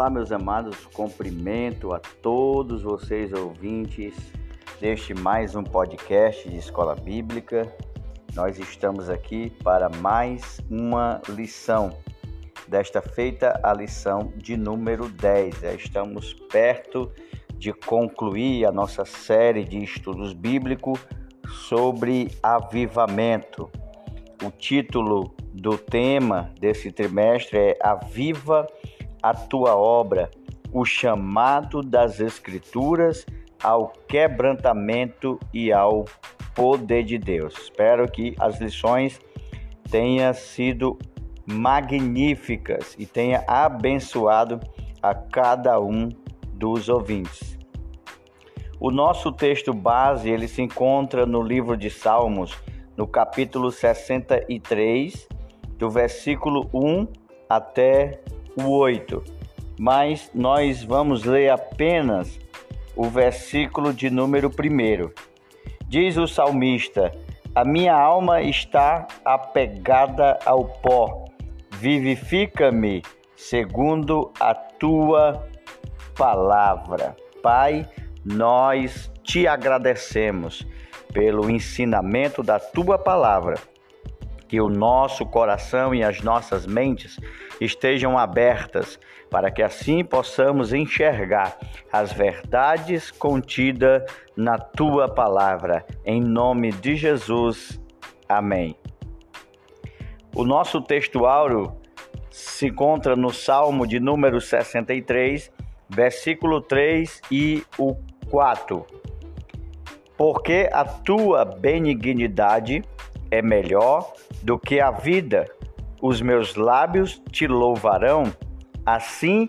Olá, meus amados, cumprimento a todos vocês ouvintes deste mais um podcast de Escola Bíblica. Nós estamos aqui para mais uma lição. Desta feita, a lição de número 10. Já estamos perto de concluir a nossa série de estudos bíblicos sobre avivamento. O título do tema desse trimestre é Aviva a tua obra, o chamado das Escrituras ao quebrantamento e ao poder de Deus. Espero que as lições tenham sido magníficas e tenha abençoado a cada um dos ouvintes. O nosso texto base, ele se encontra no livro de Salmos, no capítulo 63, do versículo 1 até o 8, mas nós vamos ler apenas o versículo de número 1. Diz o salmista: A minha alma está apegada ao pó, vivifica-me segundo a tua palavra. Pai, nós te agradecemos pelo ensinamento da tua palavra que o nosso coração e as nossas mentes estejam abertas, para que assim possamos enxergar as verdades contidas na tua palavra. Em nome de Jesus. Amém. O nosso texto áureo se encontra no Salmo de número 63, versículo 3 e o 4. Porque a tua benignidade é melhor do que a vida. Os meus lábios te louvarão, assim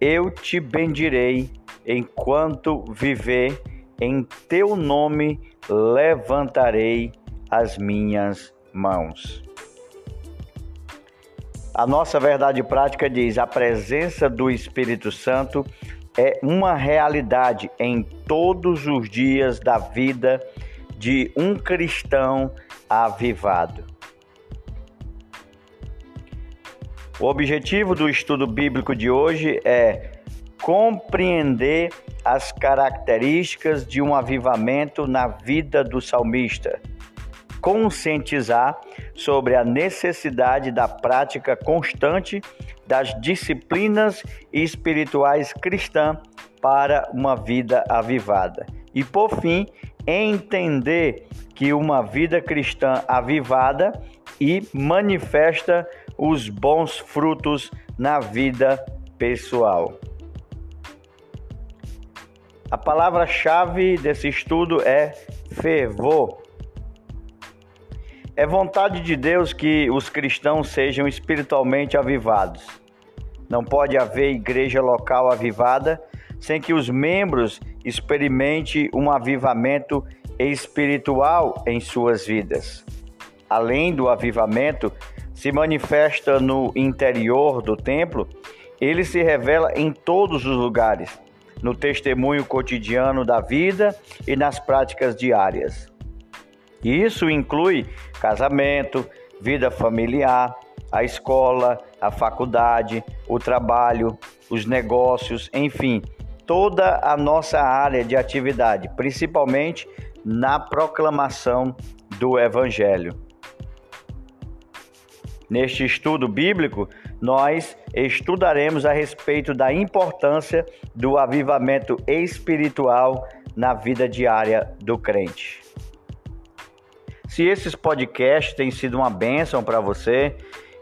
eu te bendirei enquanto viver, em teu nome levantarei as minhas mãos. A nossa verdade prática diz: a presença do Espírito Santo é uma realidade em todos os dias da vida de um cristão avivado. O objetivo do estudo bíblico de hoje é compreender as características de um avivamento na vida do salmista, conscientizar sobre a necessidade da prática constante das disciplinas espirituais cristãs para uma vida avivada. E por fim, entender que uma vida cristã avivada e manifesta os bons frutos na vida pessoal. A palavra-chave desse estudo é fervor. É vontade de Deus que os cristãos sejam espiritualmente avivados. Não pode haver igreja local avivada sem que os membros experimente um avivamento espiritual em suas vidas. Além do avivamento, se manifesta no interior do templo, ele se revela em todos os lugares, no testemunho cotidiano da vida e nas práticas diárias. Isso inclui casamento, vida familiar, a escola, a faculdade, o trabalho, os negócios, enfim, toda a nossa área de atividade, principalmente na proclamação do Evangelho. Neste estudo bíblico, nós estudaremos a respeito da importância do avivamento espiritual na vida diária do crente. Se esses podcasts têm sido uma bênção para você,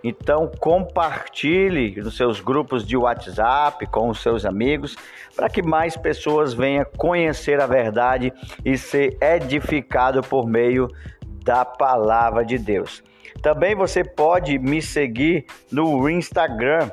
então compartilhe nos seus grupos de WhatsApp com os seus amigos para que mais pessoas venham conhecer a verdade e ser edificado por meio da palavra de Deus. Também você pode me seguir no Instagram.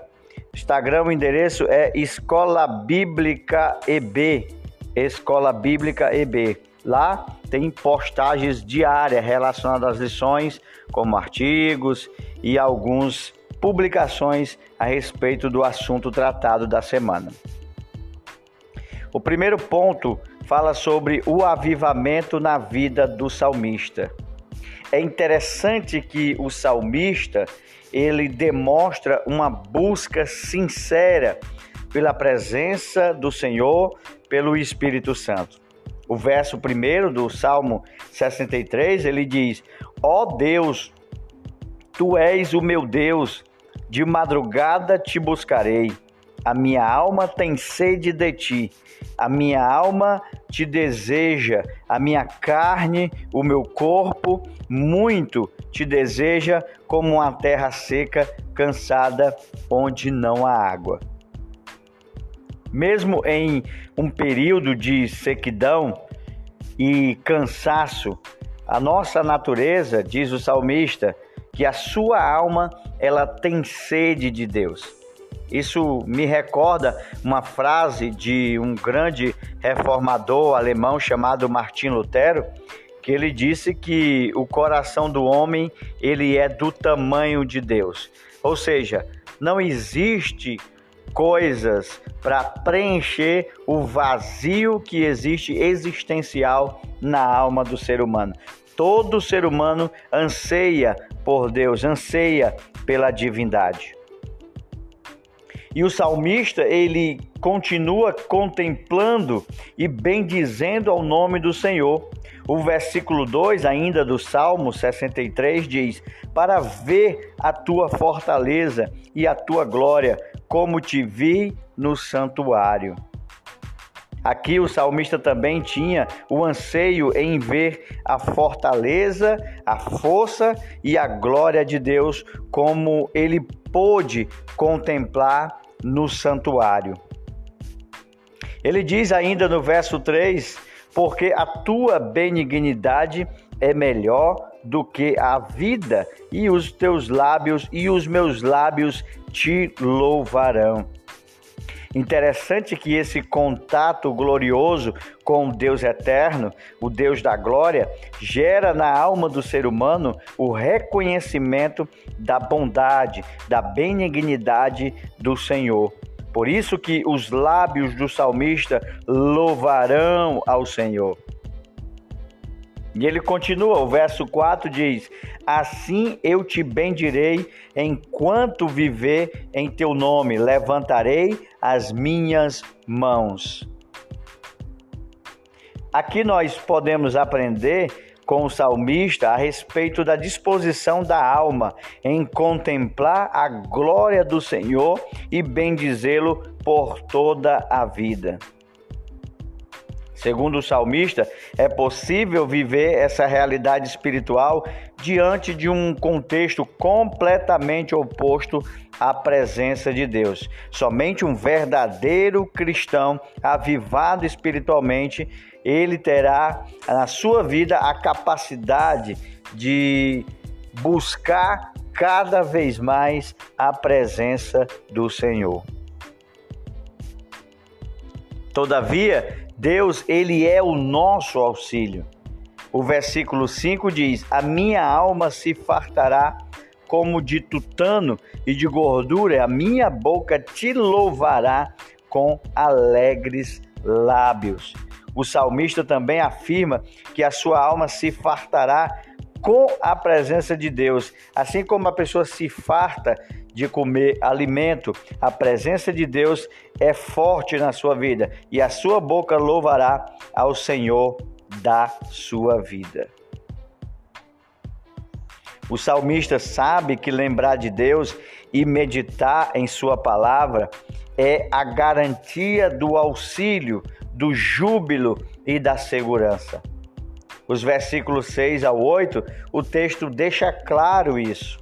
Instagram, o endereço é Escola Bíblica EB. Escola Bíblica EB. Lá tem postagens diárias relacionadas às lições, como artigos e algumas publicações a respeito do assunto tratado da semana. O primeiro ponto fala sobre o avivamento na vida do salmista. É interessante que o salmista ele demonstra uma busca sincera pela presença do Senhor, pelo Espírito Santo. O verso primeiro do Salmo 63, ele diz: Ó oh Deus, tu és o meu Deus, de madrugada te buscarei. A minha alma tem sede de ti. A minha alma te deseja, a minha carne, o meu corpo, muito te deseja como uma terra seca, cansada, onde não há água. Mesmo em um período de sequidão e cansaço, a nossa natureza, diz o salmista, que a sua alma ela tem sede de Deus. Isso me recorda uma frase de um grande reformador alemão chamado Martin Lutero, que ele disse que o coração do homem ele é do tamanho de Deus. Ou seja, não existe coisas para preencher o vazio que existe existencial na alma do ser humano. Todo ser humano anseia por Deus, anseia pela divindade. E o salmista, ele continua contemplando e bendizendo ao nome do Senhor. O versículo 2, ainda do Salmo 63, diz: Para ver a tua fortaleza e a tua glória, como te vi no santuário. Aqui o salmista também tinha o anseio em ver a fortaleza, a força e a glória de Deus, como ele pôde contemplar no santuário. Ele diz ainda no verso 3: Porque a tua benignidade é melhor do que a vida, e os teus lábios e os meus lábios te louvarão. Interessante que esse contato glorioso com o Deus eterno, o Deus da glória, gera na alma do ser humano o reconhecimento da bondade, da benignidade do Senhor. Por isso que os lábios do salmista louvarão ao Senhor. E ele continua, o verso 4 diz: Assim eu te bendirei enquanto viver em teu nome, levantarei as minhas mãos. Aqui nós podemos aprender com o salmista a respeito da disposição da alma em contemplar a glória do Senhor e bendizê-lo por toda a vida. Segundo o salmista, é possível viver essa realidade espiritual diante de um contexto completamente oposto à presença de Deus. Somente um verdadeiro cristão, avivado espiritualmente, ele terá na sua vida a capacidade de buscar cada vez mais a presença do Senhor. Todavia, Deus, ele é o nosso auxílio. O versículo 5 diz: A minha alma se fartará como de tutano e de gordura, a minha boca te louvará com alegres lábios. O salmista também afirma que a sua alma se fartará com a presença de Deus, assim como a pessoa se farta de comer alimento. A presença de Deus é forte na sua vida e a sua boca louvará ao Senhor da sua vida. O salmista sabe que lembrar de Deus e meditar em Sua palavra é a garantia do auxílio, do júbilo e da segurança. Os versículos 6 ao 8, o texto deixa claro isso.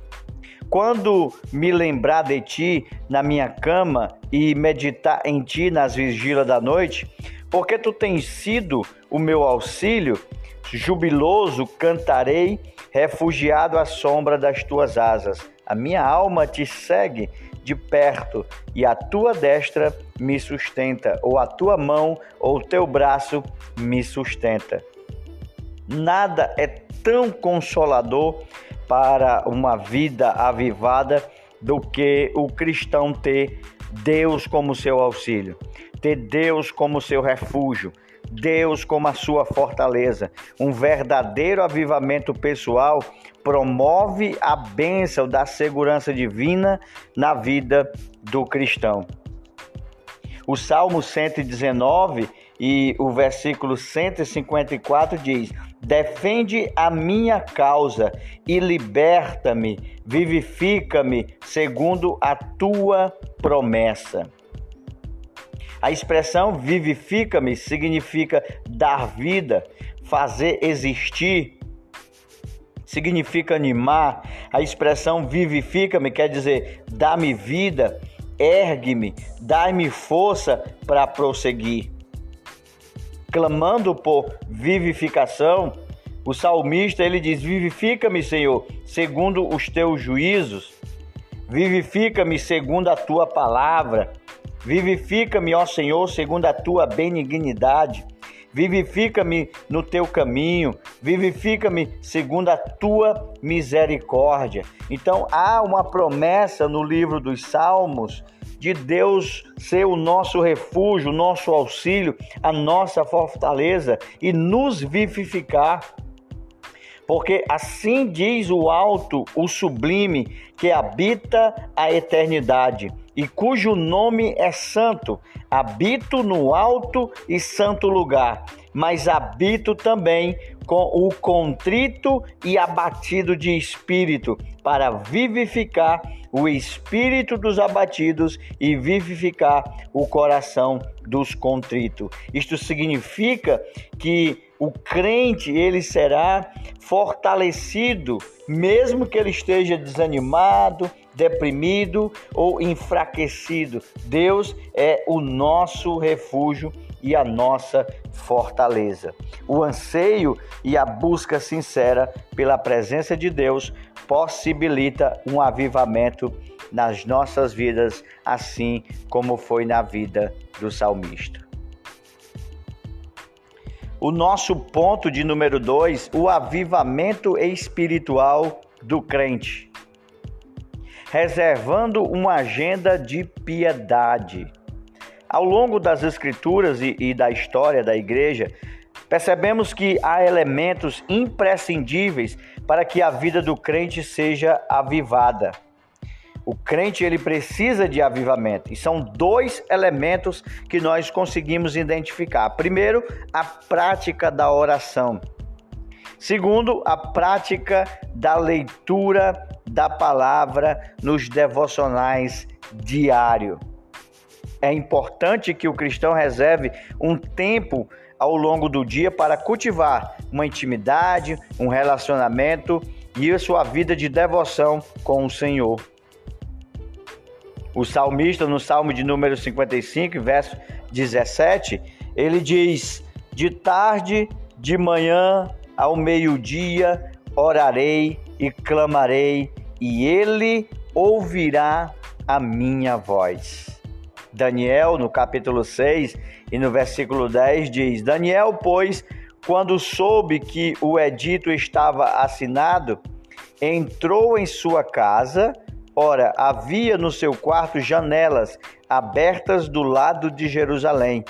Quando me lembrar de ti na minha cama e meditar em ti nas vigílias da noite, porque tu tens sido o meu auxílio, jubiloso cantarei, refugiado à sombra das tuas asas. A minha alma te segue de perto e a tua destra me sustenta, ou a tua mão ou o teu braço me sustenta. Nada é tão consolador para uma vida avivada do que o cristão ter Deus como seu auxílio, ter Deus como seu refúgio, Deus como a sua fortaleza. Um verdadeiro avivamento pessoal promove a bênção da segurança divina na vida do cristão. O Salmo 119 e o versículo 154 diz: Defende a minha causa e liberta-me, vivifica-me segundo a tua promessa. A expressão vivifica-me significa dar vida, fazer existir, significa animar. A expressão vivifica-me quer dizer dá-me vida, ergue-me, dá-me força para prosseguir. Clamando por vivificação, o salmista ele diz: Vivifica-me, Senhor, segundo os teus juízos. Vivifica-me segundo a tua palavra. Vivifica-me, ó Senhor, segundo a tua benignidade. Vivifica-me no teu caminho, vivifica-me segundo a tua misericórdia. Então há uma promessa no livro dos Salmos de Deus ser o nosso refúgio, o nosso auxílio, a nossa fortaleza e nos vivificar. Porque assim diz o alto, o sublime, que habita a eternidade e cujo nome é santo. Habito no alto e santo lugar, mas habito também com o contrito e abatido de espírito, para vivificar o espírito dos abatidos e vivificar o coração dos contritos. Isto significa que o crente ele será fortalecido, mesmo que ele esteja desanimado, deprimido ou enfraquecido. Deus é o nosso refúgio e a nossa fortaleza. O anseio e a busca sincera pela presença de Deus possibilita um avivamento nas nossas vidas, assim como foi na vida do salmista. O nosso ponto de número dois, o avivamento espiritual do crente reservando uma agenda de piedade. Ao longo das Escrituras e, e da história da igreja, percebemos que há elementos imprescindíveis para que a vida do crente seja avivada. O crente ele precisa de avivamento e são dois elementos que nós conseguimos identificar. Primeiro, a prática da oração. Segundo, a prática da leitura da palavra nos devocionais diário. É importante que o cristão reserve um tempo ao longo do dia para cultivar uma intimidade, um relacionamento e a sua vida de devoção com o Senhor. O salmista, no Salmo de número 55, verso 17, ele diz: De tarde, de manhã ao meio-dia, orarei e clamarei e ele ouvirá a minha voz. Daniel, no capítulo 6 e no versículo 10, diz: Daniel, pois, quando soube que o edito estava assinado, entrou em sua casa. Ora, havia no seu quarto janelas abertas do lado de Jerusalém.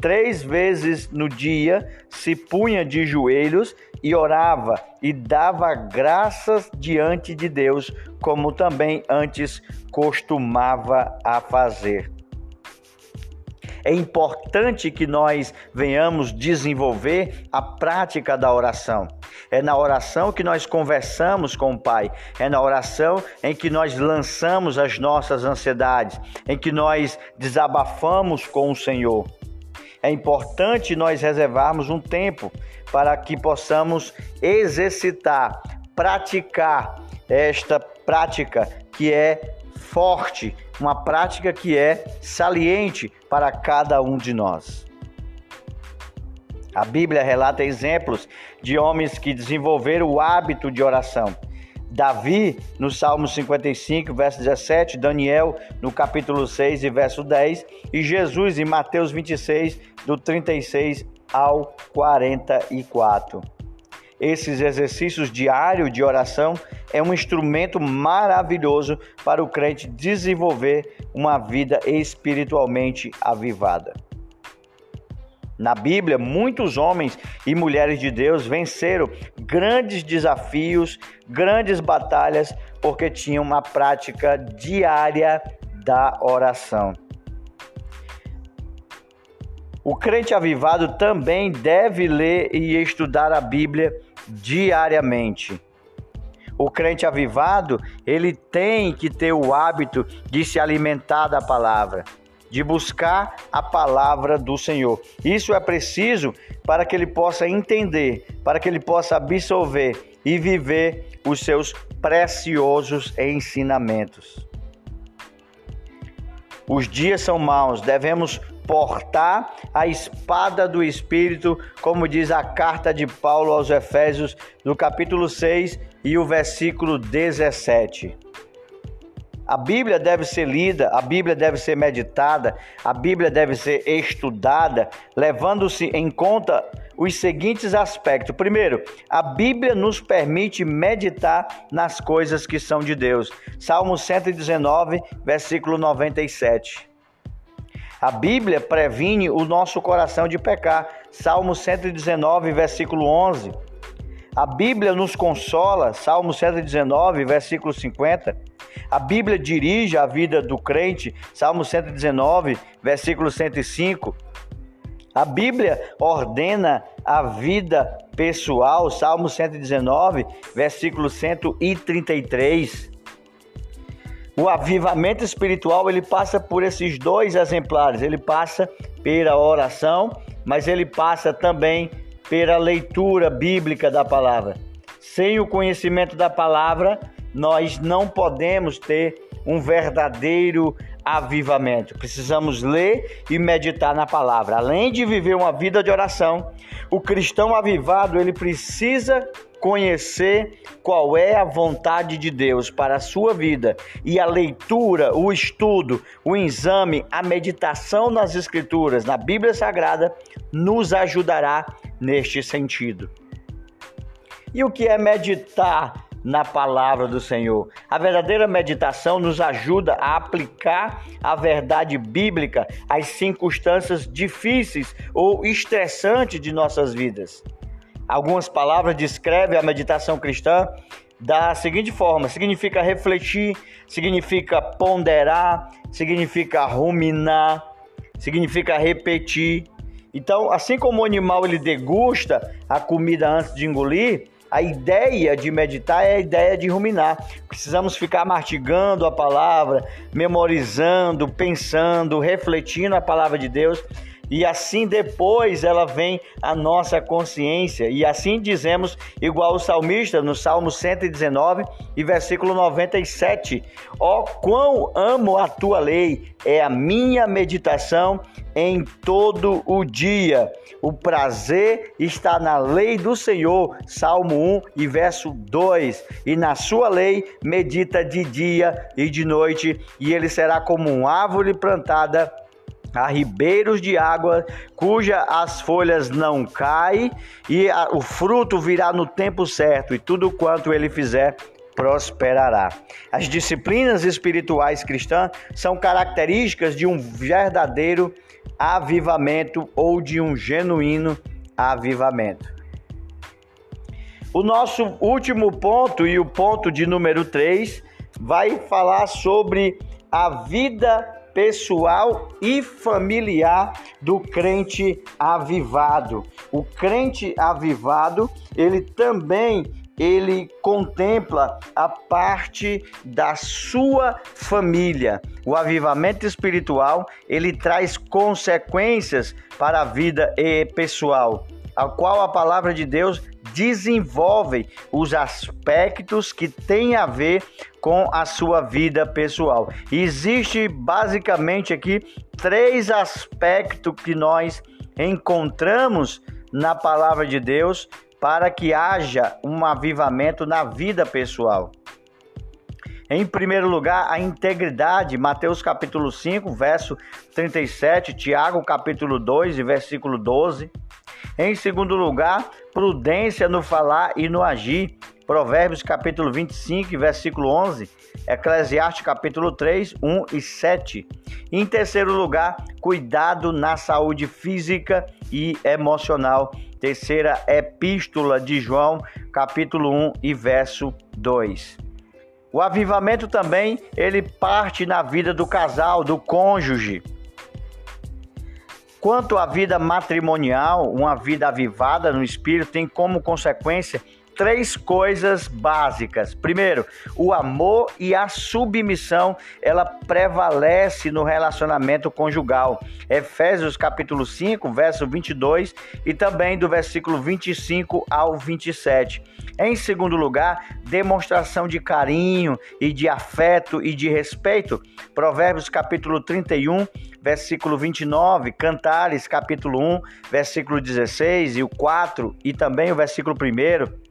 Três vezes no dia se punha de joelhos e orava e dava graças diante de Deus, como também antes costumava a fazer. É importante que nós venhamos desenvolver a prática da oração. É na oração que nós conversamos com o Pai, é na oração em que nós lançamos as nossas ansiedades, em que nós desabafamos com o Senhor. É importante nós reservarmos um tempo para que possamos exercitar, praticar esta prática que é forte, uma prática que é saliente para cada um de nós. A Bíblia relata exemplos de homens que desenvolveram o hábito de oração. Davi, no Salmo 55, verso 17, Daniel, no capítulo 6 e verso 10, e Jesus, em Mateus 26, do 36 ao 44. Esses exercícios diários de oração é um instrumento maravilhoso para o crente desenvolver uma vida espiritualmente avivada. Na Bíblia, muitos homens e mulheres de Deus venceram grandes desafios, grandes batalhas, porque tinham uma prática diária da oração. O crente avivado também deve ler e estudar a Bíblia diariamente. O crente avivado, ele tem que ter o hábito de se alimentar da palavra, de buscar a palavra do Senhor. Isso é preciso para que ele possa entender, para que ele possa absorver e viver os seus preciosos ensinamentos. Os dias são maus, devemos portar a espada do Espírito, como diz a carta de Paulo aos Efésios, no capítulo 6 e o versículo 17. A Bíblia deve ser lida, a Bíblia deve ser meditada, a Bíblia deve ser estudada, levando-se em conta os seguintes aspectos. Primeiro, a Bíblia nos permite meditar nas coisas que são de Deus. Salmo 119, versículo 97. A Bíblia previne o nosso coração de pecar. Salmo 119, versículo 11. A Bíblia nos consola. Salmo 119, versículo 50. A Bíblia dirige a vida do crente. Salmo 119, versículo 105. A Bíblia ordena a vida pessoal, Salmo 119, versículo 133. O avivamento espiritual, ele passa por esses dois exemplares. Ele passa pela oração, mas ele passa também pela leitura bíblica da palavra. Sem o conhecimento da palavra, nós não podemos ter um verdadeiro avivamento. Precisamos ler e meditar na palavra. Além de viver uma vida de oração, o cristão avivado, ele precisa conhecer qual é a vontade de Deus para a sua vida e a leitura, o estudo, o exame, a meditação nas escrituras, na Bíblia Sagrada, nos ajudará neste sentido. E o que é meditar na palavra do Senhor. A verdadeira meditação nos ajuda a aplicar a verdade bíblica às circunstâncias difíceis ou estressantes de nossas vidas. Algumas palavras descrevem a meditação cristã da seguinte forma: significa refletir, significa ponderar, significa ruminar, significa repetir. Então, assim como o animal ele degusta a comida antes de engolir, a ideia de meditar é a ideia de ruminar. Precisamos ficar mastigando a palavra, memorizando, pensando, refletindo a palavra de Deus e assim depois ela vem a nossa consciência. E assim dizemos, igual o salmista no Salmo 119 e versículo 97: Ó, oh, quão amo a tua lei, é a minha meditação em todo o dia. O prazer está na lei do Senhor, Salmo 1 e verso 2. E na sua lei medita de dia e de noite, e ele será como uma árvore plantada a ribeiros de água, cuja as folhas não caem, e a, o fruto virá no tempo certo, e tudo quanto ele fizer prosperará. As disciplinas espirituais cristãs são características de um verdadeiro avivamento ou de um genuíno avivamento. O nosso último ponto e o ponto de número 3 vai falar sobre a vida pessoal e familiar do crente avivado. O crente avivado, ele também ele contempla a parte da sua família. O avivamento espiritual, ele traz consequências para a vida pessoal, a qual a palavra de Deus desenvolve os aspectos que têm a ver com a sua vida pessoal. Existe basicamente aqui três aspectos que nós encontramos na palavra de Deus para que haja um avivamento na vida pessoal. Em primeiro lugar, a integridade, Mateus capítulo 5, verso 37, Tiago capítulo 2 e versículo 12. Em segundo lugar, prudência no falar e no agir. Provérbios capítulo 25, versículo 11, Eclesiastes capítulo 3, 1 e 7. Em terceiro lugar, cuidado na saúde física e emocional. Terceira epístola de João, capítulo 1 e verso 2. O avivamento também, ele parte na vida do casal, do cônjuge. Quanto à vida matrimonial, uma vida avivada no espírito tem como consequência três coisas básicas. Primeiro, o amor e a submissão, ela prevalece no relacionamento conjugal. Efésios capítulo 5, verso 22 e também do versículo 25 ao 27. Em segundo lugar, demonstração de carinho e de afeto e de respeito. Provérbios capítulo 31, versículo 29, Cantares capítulo 1, versículo 16 e o 4 e também o versículo 1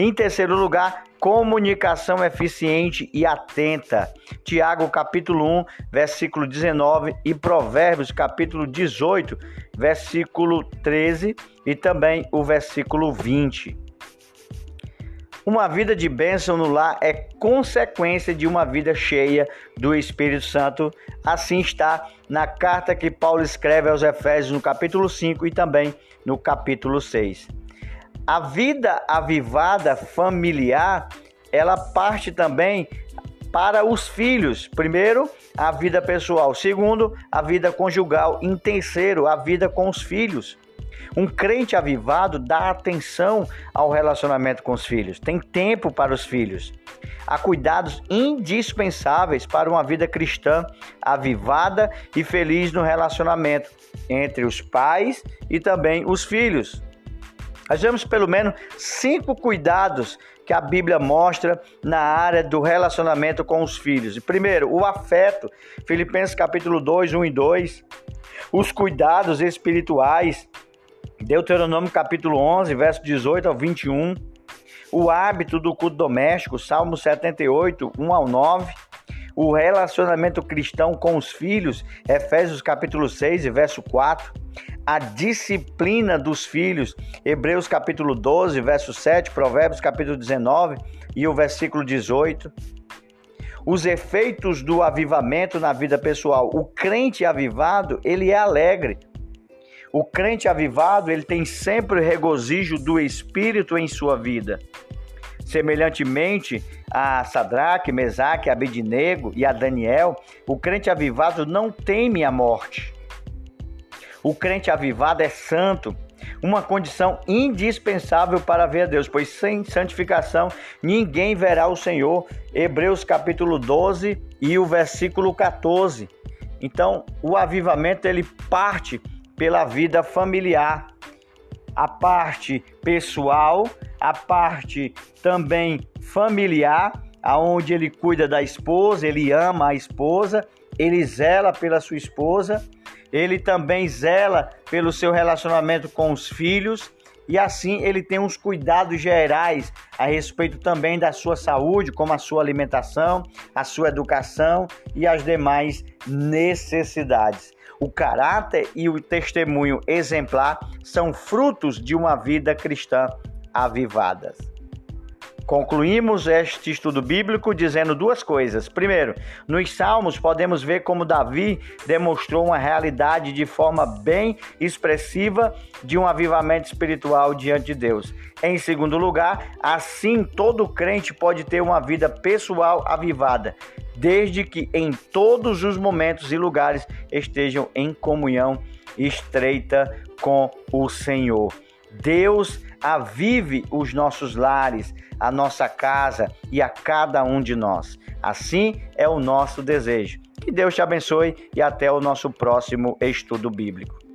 em terceiro lugar, comunicação eficiente e atenta. Tiago capítulo 1, versículo 19 e Provérbios capítulo 18, versículo 13 e também o versículo 20. Uma vida de bênção no lar é consequência de uma vida cheia do Espírito Santo. Assim está na carta que Paulo escreve aos Efésios, no capítulo 5 e também no capítulo 6. A vida avivada familiar, ela parte também para os filhos. Primeiro, a vida pessoal. Segundo, a vida conjugal. Em terceiro, a vida com os filhos. Um crente avivado dá atenção ao relacionamento com os filhos, tem tempo para os filhos. Há cuidados indispensáveis para uma vida cristã avivada e feliz no relacionamento entre os pais e também os filhos. Vemos pelo menos cinco cuidados que a Bíblia mostra na área do relacionamento com os filhos. Primeiro, o afeto, Filipenses capítulo 2, 1 e 2. Os cuidados espirituais, Deuteronômio capítulo 11, verso 18 ao 21. O hábito do culto doméstico, Salmo 78, 1 ao 9 o relacionamento cristão com os filhos, Efésios capítulo 6 e verso 4, a disciplina dos filhos, Hebreus capítulo 12, verso 7, Provérbios capítulo 19 e o versículo 18. Os efeitos do avivamento na vida pessoal. O crente avivado, ele é alegre. O crente avivado, ele tem sempre o regozijo do Espírito em sua vida. Semelhantemente a Sadraque, Mesaque, Abednego e a Daniel, o crente avivado não teme a morte. O crente avivado é santo, uma condição indispensável para ver a Deus, pois sem santificação ninguém verá o Senhor. Hebreus capítulo 12 e o versículo 14. Então, o avivamento ele parte pela vida familiar, a parte pessoal, a parte também familiar, aonde ele cuida da esposa, ele ama a esposa, ele zela pela sua esposa, ele também zela pelo seu relacionamento com os filhos e assim ele tem uns cuidados gerais a respeito também da sua saúde, como a sua alimentação, a sua educação e as demais necessidades. O caráter e o testemunho exemplar são frutos de uma vida cristã avivada. Concluímos este estudo bíblico dizendo duas coisas. Primeiro, nos Salmos podemos ver como Davi demonstrou uma realidade de forma bem expressiva de um avivamento espiritual diante de Deus. Em segundo lugar, assim todo crente pode ter uma vida pessoal avivada, desde que em todos os momentos e lugares estejam em comunhão estreita com o Senhor. Deus avive os nossos lares, a nossa casa e a cada um de nós. Assim é o nosso desejo. Que Deus te abençoe e até o nosso próximo estudo bíblico.